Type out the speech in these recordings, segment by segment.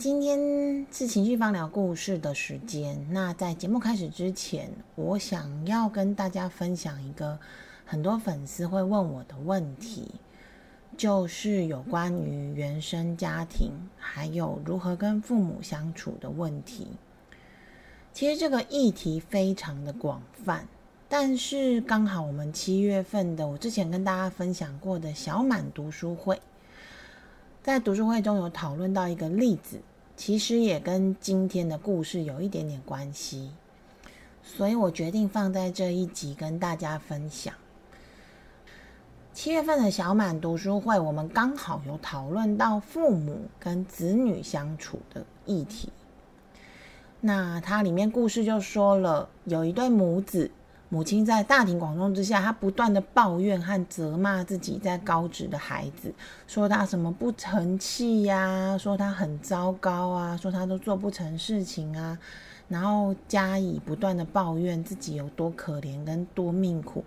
今天是情绪方疗故事的时间。那在节目开始之前，我想要跟大家分享一个很多粉丝会问我的问题，就是有关于原生家庭还有如何跟父母相处的问题。其实这个议题非常的广泛，但是刚好我们七月份的我之前跟大家分享过的小满读书会，在读书会中有讨论到一个例子。其实也跟今天的故事有一点点关系，所以我决定放在这一集跟大家分享。七月份的小满读书会，我们刚好有讨论到父母跟子女相处的议题。那它里面故事就说了，有一对母子。母亲在大庭广众之下，她不断的抱怨和责骂自己在高职的孩子，说他什么不成器呀，说他很糟糕啊，说他都做不成事情啊，然后加以不断的抱怨自己有多可怜跟多命苦，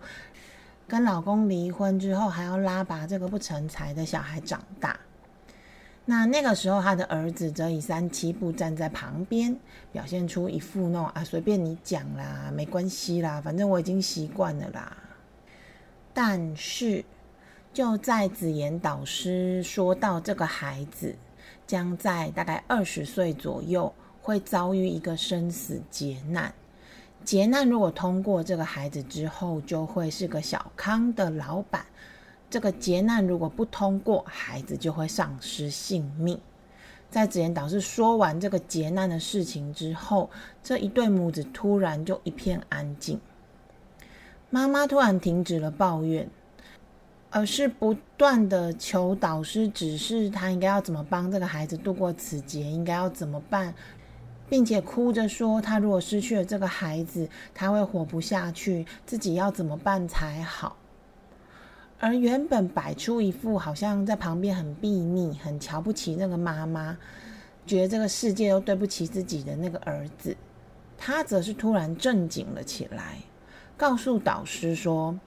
跟老公离婚之后还要拉拔这个不成才的小孩长大。那那个时候，他的儿子则以三七步站在旁边，表现出一副那种啊，随便你讲啦，没关系啦，反正我已经习惯了啦。但是，就在子言导师说到这个孩子将在大概二十岁左右会遭遇一个生死劫难，劫难如果通过这个孩子之后，就会是个小康的老板。这个劫难如果不通过，孩子就会丧失性命。在子言导师说完这个劫难的事情之后，这一对母子突然就一片安静。妈妈突然停止了抱怨，而是不断的求导师指示他应该要怎么帮这个孩子度过此劫，应该要怎么办，并且哭着说，他如果失去了这个孩子，他会活不下去，自己要怎么办才好。而原本摆出一副好像在旁边很避睨、很瞧不起那个妈妈，觉得这个世界都对不起自己的那个儿子，他则是突然正经了起来，告诉导师说：“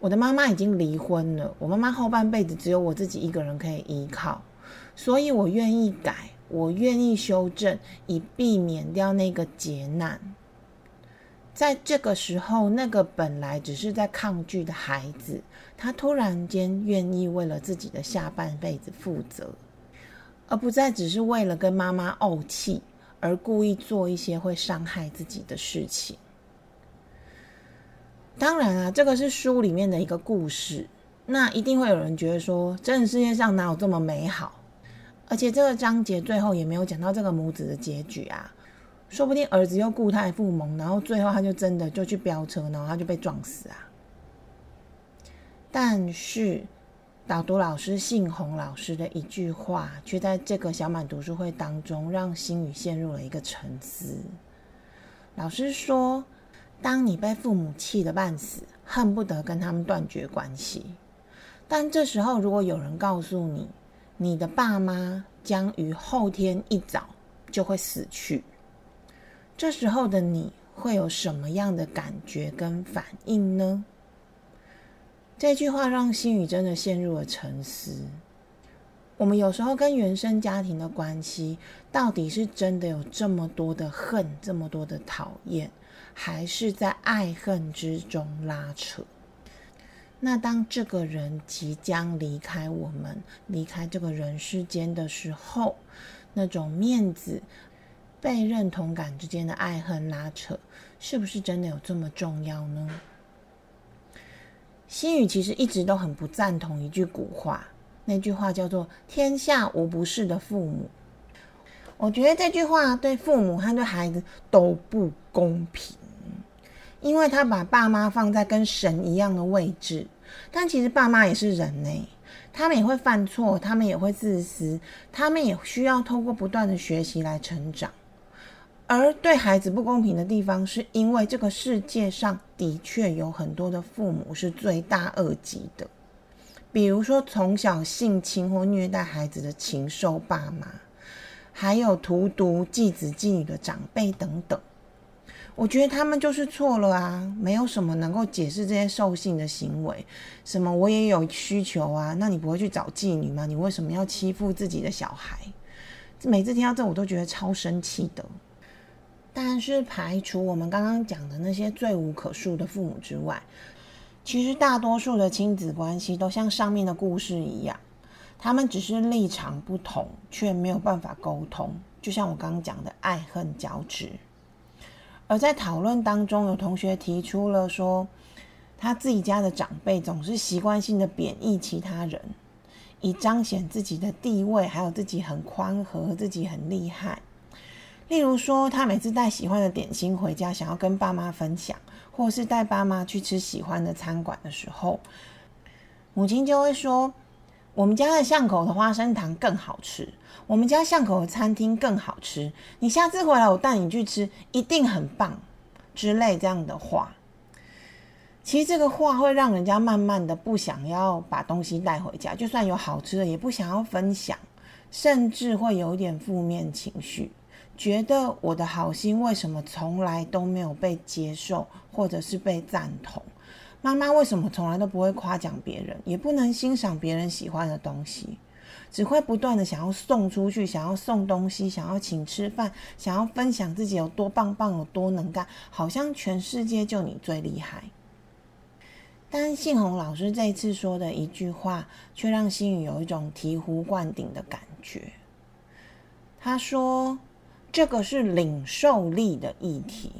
我的妈妈已经离婚了，我妈妈后半辈子只有我自己一个人可以依靠，所以我愿意改，我愿意修正，以避免掉那个劫难。”在这个时候，那个本来只是在抗拒的孩子，他突然间愿意为了自己的下半辈子负责，而不再只是为了跟妈妈怄气而故意做一些会伤害自己的事情。当然啊，这个是书里面的一个故事，那一定会有人觉得说，真的世界上哪有这么美好？而且这个章节最后也没有讲到这个母子的结局啊。说不定儿子又固态复萌，然后最后他就真的就去飙车，然后他就被撞死啊！但是导读老师信宏老师的一句话，却在这个小满读书会当中，让心宇陷入了一个沉思。老师说：“当你被父母气得半死，恨不得跟他们断绝关系，但这时候如果有人告诉你，你的爸妈将于后天一早就会死去。”这时候的你会有什么样的感觉跟反应呢？这句话让心宇真的陷入了沉思。我们有时候跟原生家庭的关系，到底是真的有这么多的恨，这么多的讨厌，还是在爱恨之中拉扯？那当这个人即将离开我们，离开这个人世间的时候，那种面子。被认同感之间的爱恨拉扯，是不是真的有这么重要呢？心宇其实一直都很不赞同一句古话，那句话叫做“天下无不是的父母”。我觉得这句话对父母和对孩子都不公平，因为他把爸妈放在跟神一样的位置，但其实爸妈也是人呢。他们也会犯错，他们也会自私，他们也需要透过不断的学习来成长。而对孩子不公平的地方，是因为这个世界上的确有很多的父母是罪大恶极的，比如说从小性侵或虐待孩子的禽兽爸妈，还有荼毒继子继女的长辈等等。我觉得他们就是错了啊，没有什么能够解释这些兽性的行为。什么我也有需求啊，那你不会去找妓女吗？你为什么要欺负自己的小孩？每次听到这，我都觉得超生气的。但是排除我们刚刚讲的那些罪无可恕的父母之外，其实大多数的亲子关系都像上面的故事一样，他们只是立场不同，却没有办法沟通。就像我刚刚讲的，爱恨交织。而在讨论当中，有同学提出了说，他自己家的长辈总是习惯性的贬义其他人，以彰显自己的地位，还有自己很宽和，自己很厉害。例如说，他每次带喜欢的点心回家，想要跟爸妈分享，或是带爸妈去吃喜欢的餐馆的时候，母亲就会说：“我们家的巷口的花生糖更好吃。”我们家巷口的餐厅更好吃，你下次回来我带你去吃，一定很棒之类这样的话。其实这个话会让人家慢慢的不想要把东西带回家，就算有好吃的也不想要分享，甚至会有一点负面情绪，觉得我的好心为什么从来都没有被接受，或者是被赞同？妈妈为什么从来都不会夸奖别人，也不能欣赏别人喜欢的东西？只会不断的想要送出去，想要送东西，想要请吃饭，想要分享自己有多棒棒，有多能干，好像全世界就你最厉害。但信宏老师这一次说的一句话，却让心宇有一种醍醐灌顶的感觉。他说：“这个是领受力的议题。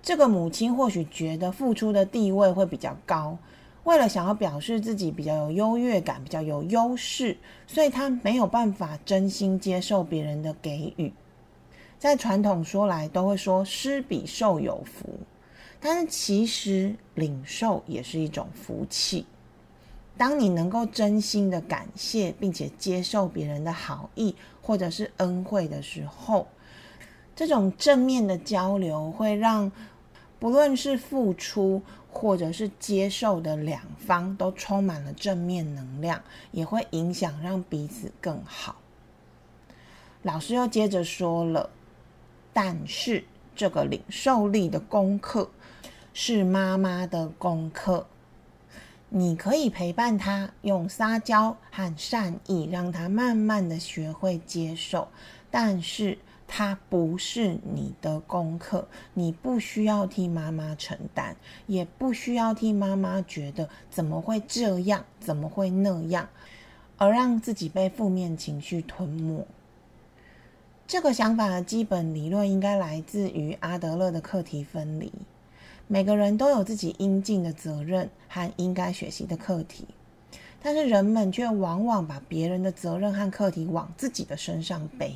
这个母亲或许觉得付出的地位会比较高。”为了想要表示自己比较有优越感、比较有优势，所以她没有办法真心接受别人的给予。在传统说来，都会说施比受有福，但是其实领受也是一种福气。当你能够真心的感谢，并且接受别人的好意或者是恩惠的时候，这种正面的交流会让不论是付出。或者是接受的两方都充满了正面能量，也会影响让彼此更好。老师又接着说了，但是这个领受力的功课是妈妈的功课，你可以陪伴他，用撒娇和善意让他慢慢的学会接受，但是。它不是你的功课，你不需要替妈妈承担，也不需要替妈妈觉得怎么会这样，怎么会那样，而让自己被负面情绪吞没。这个想法的基本理论应该来自于阿德勒的课题分离。每个人都有自己应尽的责任和应该学习的课题，但是人们却往往把别人的责任和课题往自己的身上背。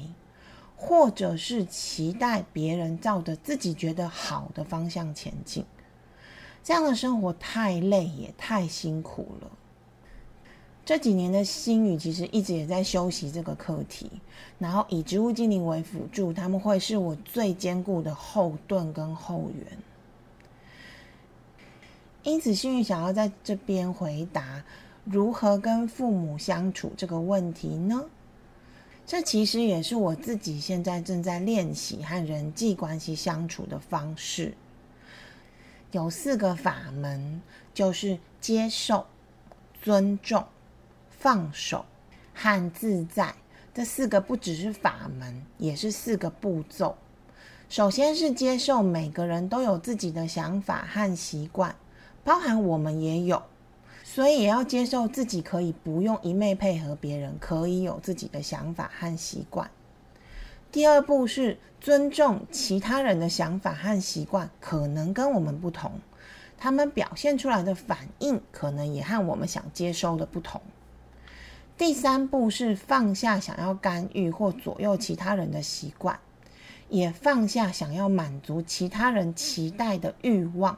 或者是期待别人照着自己觉得好的方向前进，这样的生活太累也太辛苦了。这几年的心语其实一直也在修习这个课题，然后以植物精灵为辅助，他们会是我最坚固的后盾跟后援。因此，心语想要在这边回答如何跟父母相处这个问题呢？这其实也是我自己现在正在练习和人际关系相处的方式。有四个法门，就是接受、尊重、放手和自在。这四个不只是法门，也是四个步骤。首先是接受每个人都有自己的想法和习惯，包含我们也有。所以也要接受自己可以不用一昧配合别人，可以有自己的想法和习惯。第二步是尊重其他人的想法和习惯，可能跟我们不同，他们表现出来的反应可能也和我们想接收的不同。第三步是放下想要干预或左右其他人的习惯，也放下想要满足其他人期待的欲望。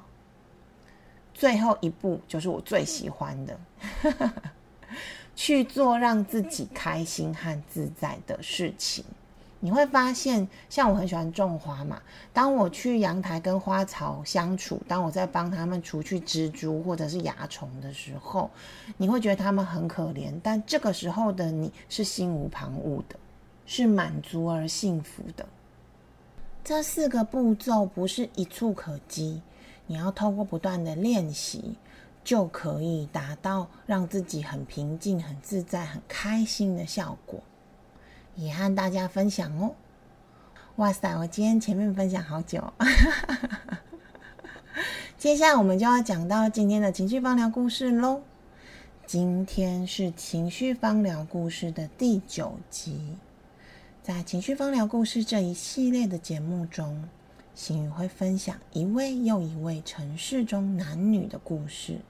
最后一步就是我最喜欢的，去做让自己开心和自在的事情。你会发现，像我很喜欢种花嘛。当我去阳台跟花草相处，当我在帮他们除去蜘蛛或者是蚜虫的时候，你会觉得他们很可怜。但这个时候的你是心无旁骛的，是满足而幸福的。这四个步骤不是一触可及，你要透过不断的练习，就可以达到让自己很平静、很自在、很开心的效果。也和大家分享哦！哇塞，我今天前面分享好久，接下来我们就要讲到今天的情绪方疗故事喽。今天是情绪方疗故事的第九集，在情绪方疗故事这一系列的节目中，心宇会分享一位又一位城市中男女的故事，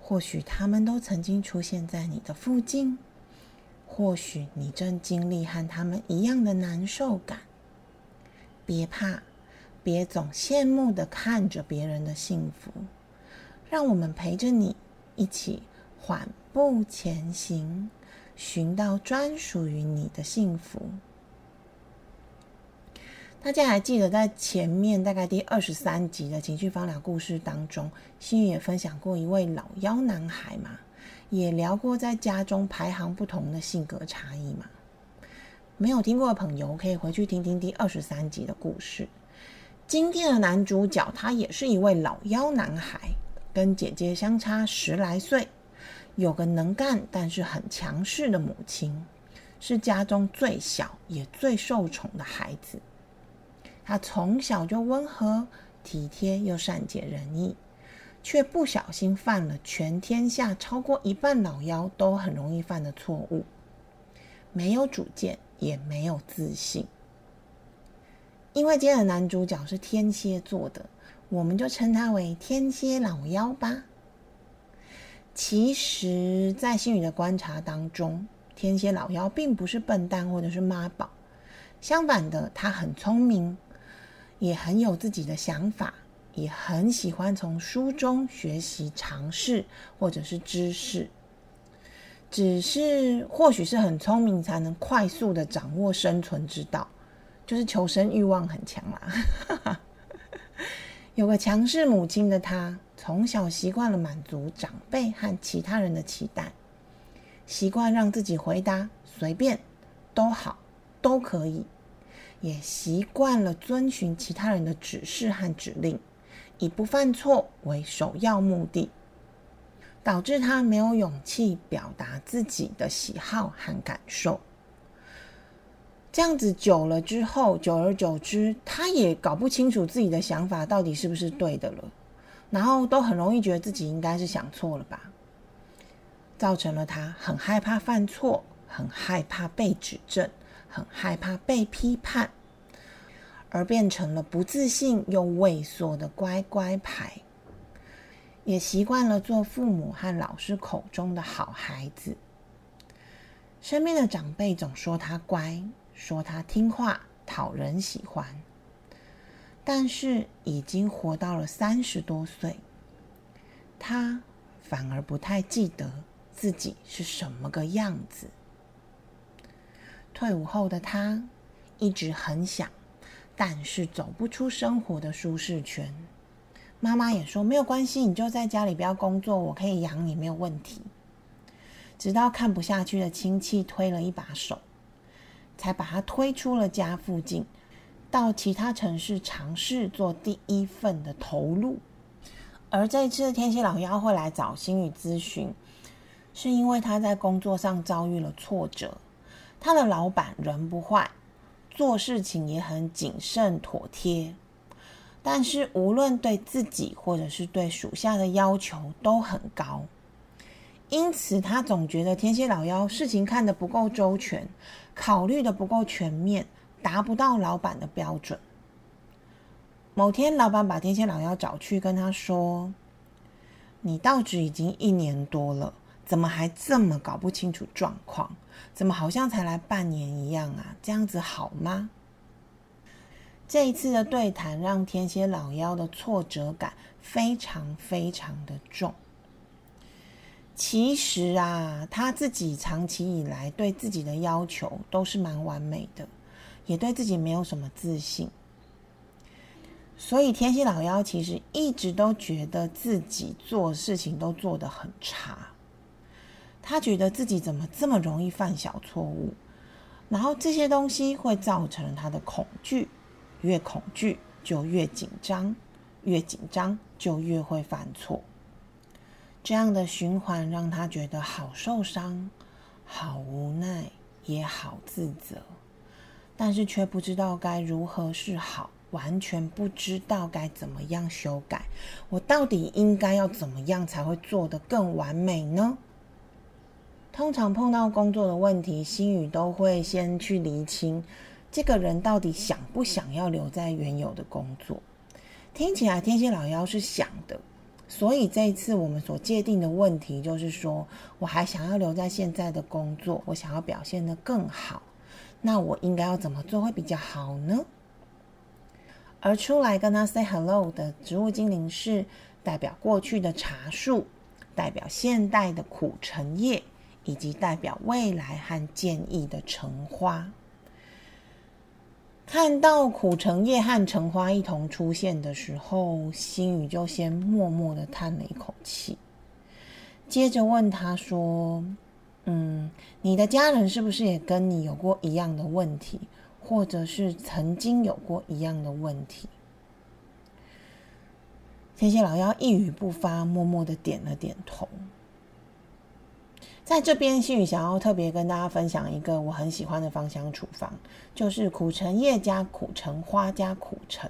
或许他们都曾经出现在你的附近。或许你正经历和他们一样的难受感，别怕，别总羡慕的看着别人的幸福，让我们陪着你一起缓步前行，寻到专属于你的幸福。大家还记得在前面大概第二十三集的情绪方疗故事当中，心宇也分享过一位老妖男孩嘛？也聊过在家中排行不同的性格差异嘛？没有听过的朋友可以回去听听第二十三集的故事。今天的男主角他也是一位老妖男孩，跟姐姐相差十来岁，有个能干但是很强势的母亲，是家中最小也最受宠的孩子。他从小就温和体贴又善解人意。却不小心犯了全天下超过一半老妖都很容易犯的错误，没有主见，也没有自信。因为今天的男主角是天蝎座的，我们就称他为天蝎老妖吧。其实，在星宇的观察当中，天蝎老妖并不是笨蛋或者是妈宝，相反的，他很聪明，也很有自己的想法。也很喜欢从书中学习尝试或者是知识，只是或许是很聪明才能快速的掌握生存之道，就是求生欲望很强啦。有个强势母亲的他，从小习惯了满足长辈和其他人的期待，习惯让自己回答随便都好都可以，也习惯了遵循其他人的指示和指令。以不犯错为首要目的，导致他没有勇气表达自己的喜好和感受。这样子久了之后，久而久之，他也搞不清楚自己的想法到底是不是对的了，然后都很容易觉得自己应该是想错了吧，造成了他很害怕犯错，很害怕被指正，很害怕被批判。而变成了不自信又畏缩的乖乖牌，也习惯了做父母和老师口中的好孩子。身边的长辈总说他乖，说他听话，讨人喜欢。但是已经活到了三十多岁，他反而不太记得自己是什么个样子。退伍后的他一直很想。但是走不出生活的舒适圈，妈妈也说没有关系，你就在家里不要工作，我可以养你，没有问题。直到看不下去的亲戚推了一把手，才把他推出了家附近，到其他城市尝试做第一份的投入。而这次天蝎老妖会来找心宇咨询，是因为他在工作上遭遇了挫折，他的老板人不坏。做事情也很谨慎妥帖，但是无论对自己或者是对属下的要求都很高，因此他总觉得天蝎老妖事情看得不够周全，考虑的不够全面，达不到老板的标准。某天，老板把天蝎老妖找去，跟他说：“你到职已经一年多了。”怎么还这么搞不清楚状况？怎么好像才来半年一样啊？这样子好吗？这一次的对谈让天蝎老妖的挫折感非常非常的重。其实啊，他自己长期以来对自己的要求都是蛮完美的，也对自己没有什么自信。所以天蝎老妖其实一直都觉得自己做事情都做得很差，他觉得自己怎么这么容易犯小错误，然后这些东西会造成他的恐惧，越恐惧就越紧张，越紧张就越会犯错。这样的循环让他觉得好受伤、好无奈，也好自责，但是却不知道该如何是好，完全不知道该怎么样修改。我到底应该要怎么样才会做得更完美呢？通常碰到工作的问题，心宇都会先去厘清这个人到底想不想要留在原有的工作。听起来天蝎老妖是想的。所以这一次我们所界定的问题就是说，我还想要留在现在的工作，我想要表现得更好，那我应该要怎么做会比较好呢？而出来跟他 say hello 的植物精灵是代表过去的茶树，代表现代的苦橙叶，以及代表未来和建议的橙花。看到苦橙叶和橙花一同出现的时候，心宇就先默默的叹了一口气，接着问他说：“嗯，你的家人是不是也跟你有过一样的问题，或者是曾经有过一样的问题？”天蝎老妖一语不发，默默的点了点头。在这边，心宇想要特别跟大家分享一个我很喜欢的芳香处方，就是苦橙叶加苦橙花加苦橙。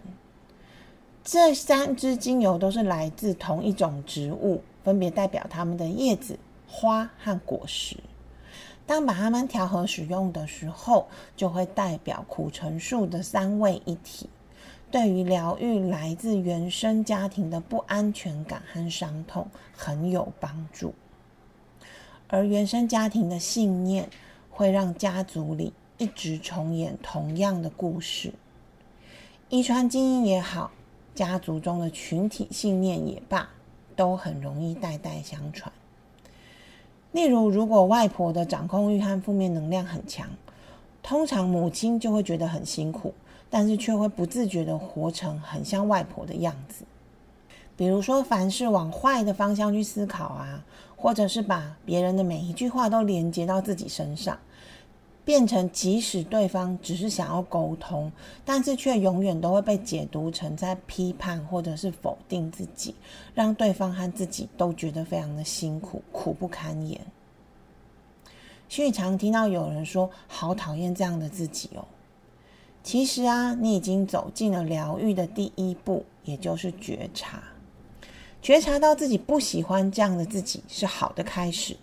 这三支精油都是来自同一种植物，分别代表它们的叶子、花和果实。当把它们调和使用的时候，就会代表苦橙树的三位一体，对于疗愈来自原生家庭的不安全感和伤痛很有帮助。而原生家庭的信念会让家族里一直重演同样的故事，遗传基因也好，家族中的群体信念也罢，都很容易代代相传。例如，如果外婆的掌控欲和负面能量很强，通常母亲就会觉得很辛苦，但是却会不自觉的活成很像外婆的样子。比如说，凡事往坏的方向去思考啊。或者是把别人的每一句话都连接到自己身上，变成即使对方只是想要沟通，但是却永远都会被解读成在批判或者是否定自己，让对方和自己都觉得非常的辛苦，苦不堪言。所以常听到有人说：“好讨厌这样的自己哦。”其实啊，你已经走进了疗愈的第一步，也就是觉察。觉察到自己不喜欢这样的自己是好的开始，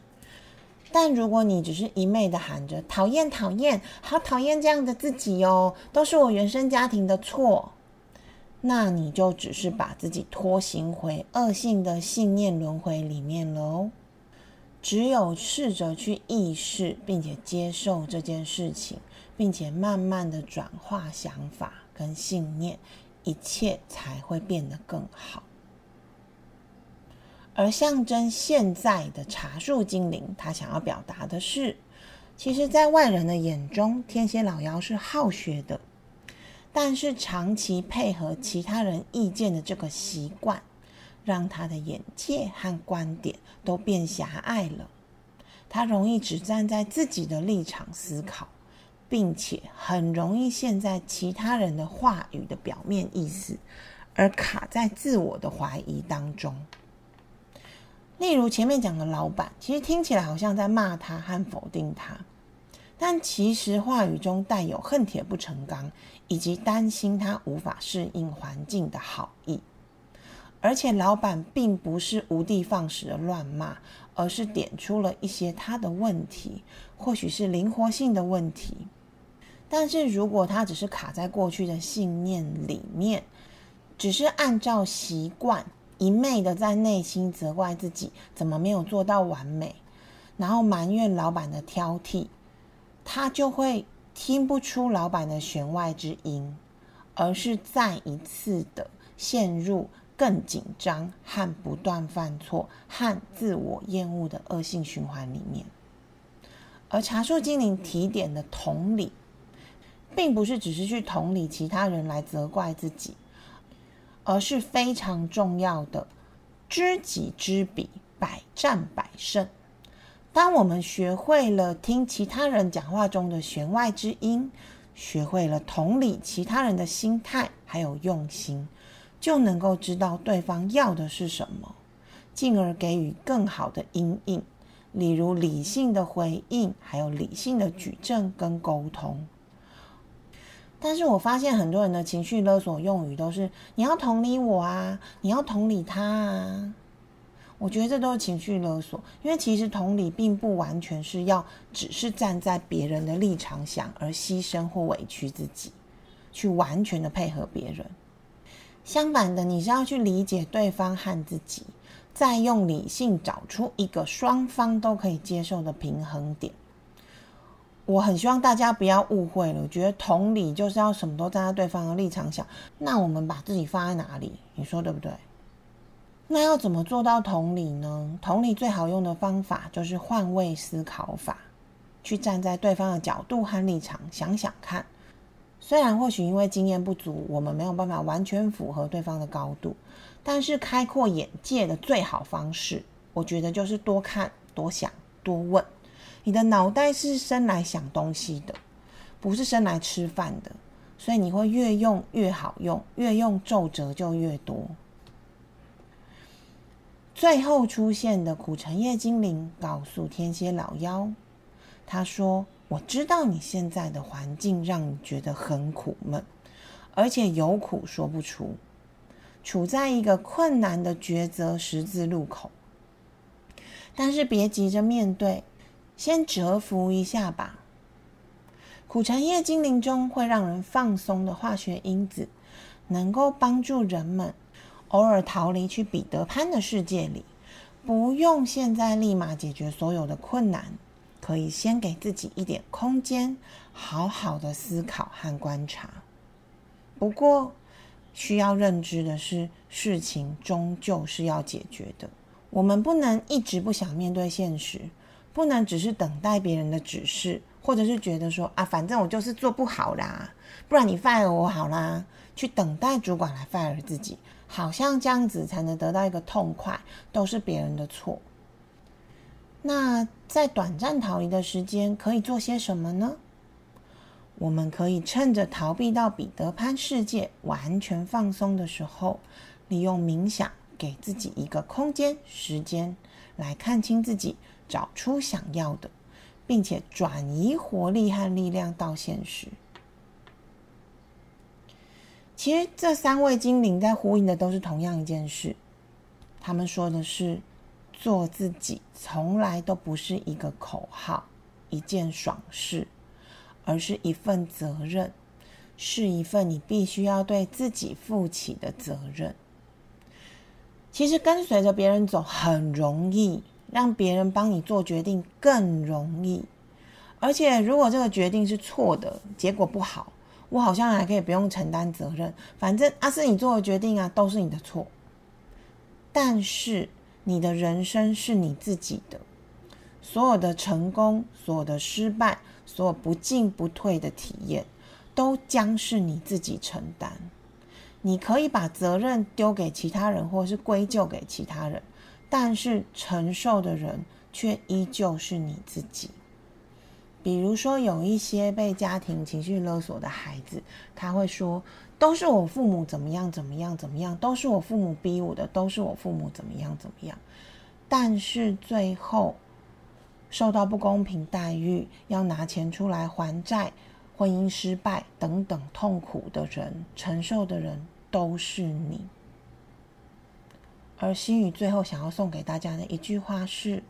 但如果你只是一昧的喊着讨厌讨厌，好讨厌这样的自己哦，都是我原生家庭的错，那你就只是把自己拖行回恶性的信念轮回里面了哦。只有试着去意识并且接受这件事情，并且慢慢的转化想法跟信念，一切才会变得更好。而象征现在的茶树精灵，他想要表达的是，其实，在外人的眼中，天蝎老妖是好学的，但是长期配合其他人意见的这个习惯，让他的眼界和观点都变狭隘了。他容易只站在自己的立场思考，并且很容易陷在其他人的话语的表面意思，而卡在自我的怀疑当中。例如前面讲的老板，其实听起来好像在骂他和否定他，但其实话语中带有恨铁不成钢，以及担心他无法适应环境的好意。而且老板并不是无的放矢的乱骂，而是点出了一些他的问题，或许是灵活性的问题。但是如果他只是卡在过去的信念里面，只是按照习惯。一昧的在内心责怪自己怎么没有做到完美，然后埋怨老板的挑剔，他就会听不出老板的弦外之音，而是再一次的陷入更紧张和不断犯错和自我厌恶的恶性循环里面。而茶树精灵提点的同理，并不是只是去同理其他人来责怪自己，而是非常重要的知己知彼，百战百胜。当我们学会了听其他人讲话中的弦外之音，学会了同理其他人的心态还有用心，就能够知道对方要的是什么，进而给予更好的阴应。例如理性的回应，还有理性的举证跟沟通。但是我发现很多人的情绪勒索用语都是“你要同理我啊，你要同理他啊”。我觉得这都是情绪勒索，因为其实同理并不完全是要只是站在别人的立场想，而牺牲或委屈自己，去完全的配合别人。相反的，你是要去理解对方和自己。再用理性找出一个双方都可以接受的平衡点。我很希望大家不要误会了，我觉得同理就是要什么都站在对方的立场想。那我们把自己放在哪里？你说对不对？那要怎么做到同理呢？同理最好用的方法就是换位思考法，去站在对方的角度和立场想想看。虽然或许因为经验不足，我们没有办法完全符合对方的高度。但是开阔眼界的最好方式，我觉得就是多看、多想、多问。你的脑袋是生来想东西的，不是生来吃饭的，所以你会越用越好用，越用皱褶就越多。最后出现的苦橙叶精灵告诉天蝎老妖，他说：“我知道你现在的环境让你觉得很苦闷，而且有苦说不出。”处在一个困难的抉择十字路口，但是别急着面对，先蛰伏一下吧。苦橙叶精灵中会让人放松的化学因子，能够帮助人们偶尔逃离去彼得潘的世界里，不用现在立马解决所有的困难，可以先给自己一点空间，好好的思考和观察。不过。需要认知的是，事情终究是要解决的。我们不能一直不想面对现实，不能只是等待别人的指示，或者是觉得说啊，反正我就是做不好啦，不然你 fire 我好啦，去等待主管来 fire 自己，好像这样子才能得到一个痛快，都是别人的错。那在短暂逃离的时间，可以做些什么呢？我们可以趁着逃避到彼得潘世界完全放松的时候，利用冥想给自己一个空间、时间来看清自己，找出想要的，并且转移活力和力量到现实。其实这三位精灵在呼应的都是同样一件事，他们说的是：做自己从来都不是一个口号，一件爽事。而是一份责任，是一份你必须要对自己负起的责任。其实跟随着别人走很容易，让别人帮你做决定更容易。而且如果这个决定是错的，结果不好，我好像还可以不用承担责任，反正啊是你做的决定啊，都是你的错。但是你的人生是你自己的，所有的成功，所有的失败。所有不进不退的体验，都将是你自己承担。你可以把责任丢给其他人，或是归咎给其他人，但是承受的人却依旧是你自己。比如说，有一些被家庭情绪勒索的孩子，他会说：“都是我父母怎么样怎么样怎么样，都是我父母逼我的，都是我父母怎么样怎么样。”但是最后。受到不公平待遇，要拿钱出来还债，婚姻失败等等痛苦的人，承受的人都是你。而心宇最后想要送给大家的一句话是：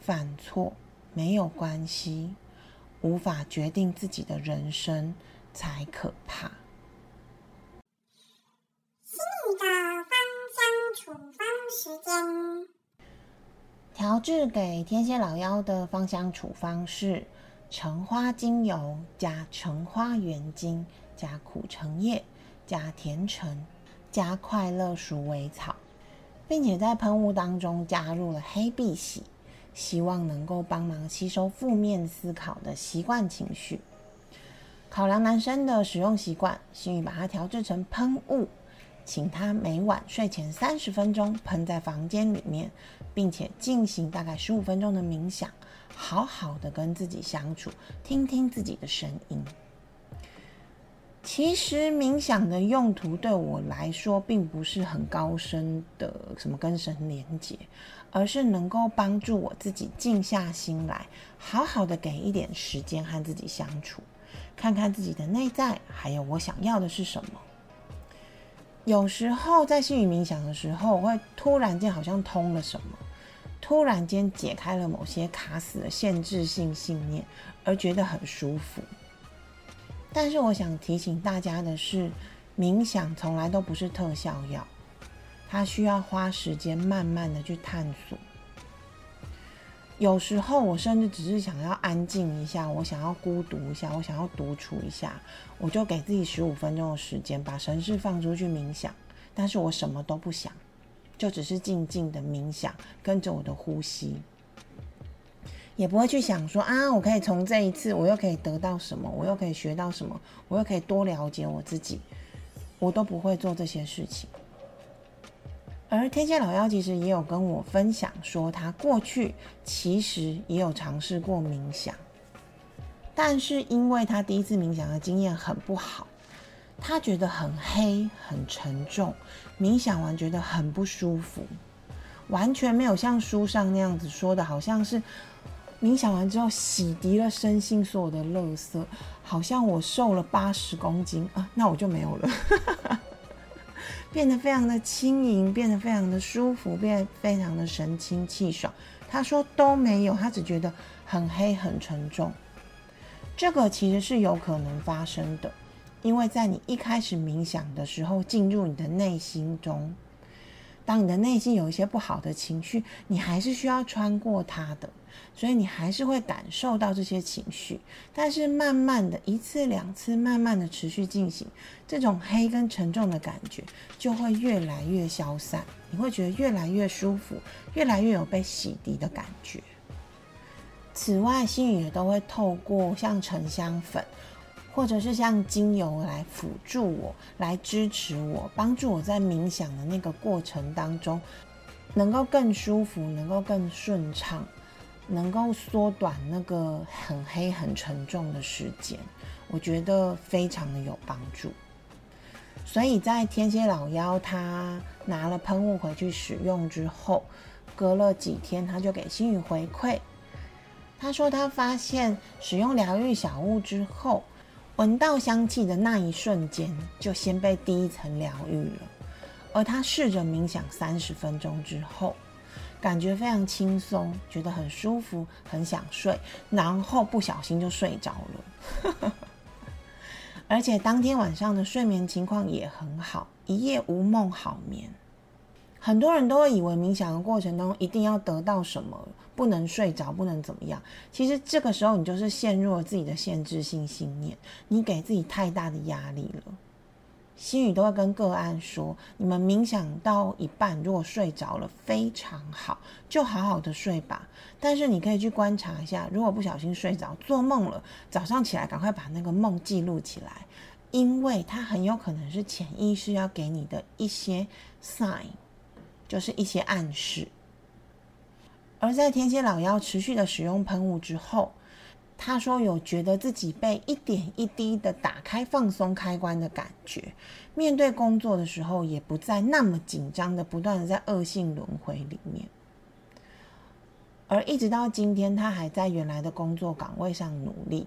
犯错没有关系，无法决定自己的人生才可怕。心宇的芳香处方时间。调制给天蝎老妖的芳香处方是橙花精油加橙花原精加苦橙叶加甜橙加快乐鼠尾草，并且在喷雾当中加入了黑碧玺，希望能够帮忙吸收负面思考的习惯情绪。考量男生的使用习惯，心宇把它调制成喷雾，请他每晚睡前三十分钟喷在房间里面，并且进行大概十五分钟的冥想，好好的跟自己相处，听听自己的声音。其实冥想的用途对我来说，并不是很高深的什么跟神连接，而是能够帮助我自己静下心来，好好的给一点时间和自己相处。看看自己的内在，还有我想要的是什么。有时候在心语冥想的时候，我会突然间好像通了什么，突然间解开了某些卡死的限制性信念，而觉得很舒服。但是我想提醒大家的是，冥想从来都不是特效药，它需要花时间慢慢的去探索。有时候我甚至只是想要安静一下，我想要孤独一下，我想要独处一下，我就给自己十五分钟的时间，把神识放出去冥想。但是我什么都不想，就只是静静的冥想，跟着我的呼吸，也不会去想说啊，我可以从这一次我又可以得到什么，我又可以学到什么，我又可以多了解我自己，我都不会做这些事情。而天蝎老妖其实也有跟我分享说，他过去其实也有尝试过冥想，但是因为他第一次冥想的经验很不好，他觉得很黑、很沉重，冥想完觉得很不舒服，完全没有像书上那样子说的，好像是冥想完之后洗涤了身心所有的垃圾，好像我瘦了八十公斤啊，那我就没有了。变得非常的轻盈，变得非常的舒服，变非常的神清气爽。他说都没有，他只觉得很黑很沉重。这个其实是有可能发生的，因为在你一开始冥想的时候，进入你的内心中，当你的内心有一些不好的情绪，你还是需要穿过它的。所以你还是会感受到这些情绪，但是慢慢的一次两次，慢慢的持续进行，这种黑跟沉重的感觉就会越来越消散，你会觉得越来越舒服，越来越有被洗涤的感觉。此外，心语也都会透过像沉香粉，或者是像精油来辅助我，来支持我，帮助我在冥想的那个过程当中，能够更舒服，能够更顺畅。能够缩短那个很黑很沉重的时间，我觉得非常的有帮助。所以在天蝎老妖他拿了喷雾回去使用之后，隔了几天他就给星宇回馈，他说他发现使用疗愈小物之后，闻到香气的那一瞬间就先被第一层疗愈了，而他试着冥想三十分钟之后。感觉非常轻松，觉得很舒服，很想睡，然后不小心就睡着了。而且当天晚上的睡眠情况也很好，一夜无梦，好眠。很多人都会以为冥想的过程当中一定要得到什么，不能睡着，不能怎么样。其实这个时候你就是陷入了自己的限制性信念，你给自己太大的压力了。心语都会跟个案说：你们冥想到一半，如果睡着了，非常好，就好好的睡吧。但是你可以去观察一下，如果不小心睡着，做梦了，早上起来赶快把那个梦记录起来，因为它很有可能是潜意识要给你的一些 sign，就是一些暗示。而在天蝎老妖持续的使用喷雾之后。他说有觉得自己被一点一滴的打开放松开关的感觉，面对工作的时候也不再那么紧张的，不断的在恶性轮回里面。而一直到今天，他还在原来的工作岗位上努力，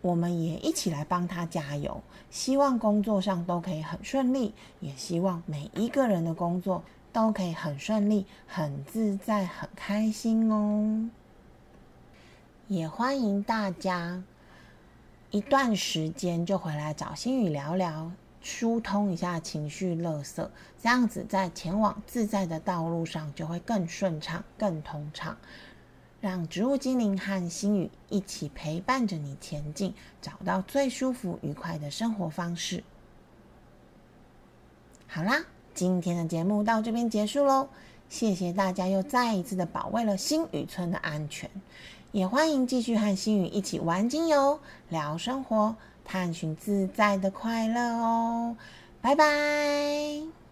我们也一起来帮他加油，希望工作上都可以很顺利，也希望每一个人的工作都可以很顺利、很自在、很开心哦。也欢迎大家一段时间就回来找心宇聊聊，疏通一下情绪垃圾，这样子在前往自在的道路上就会更顺畅、更通畅。让植物精灵和心宇一起陪伴着你前进，找到最舒服、愉快的生活方式。好啦，今天的节目到这边结束喽，谢谢大家又再一次的保卫了新宇村的安全，也欢迎继续和新宇一起玩精油、聊生活、探寻自在的快乐哦，拜拜。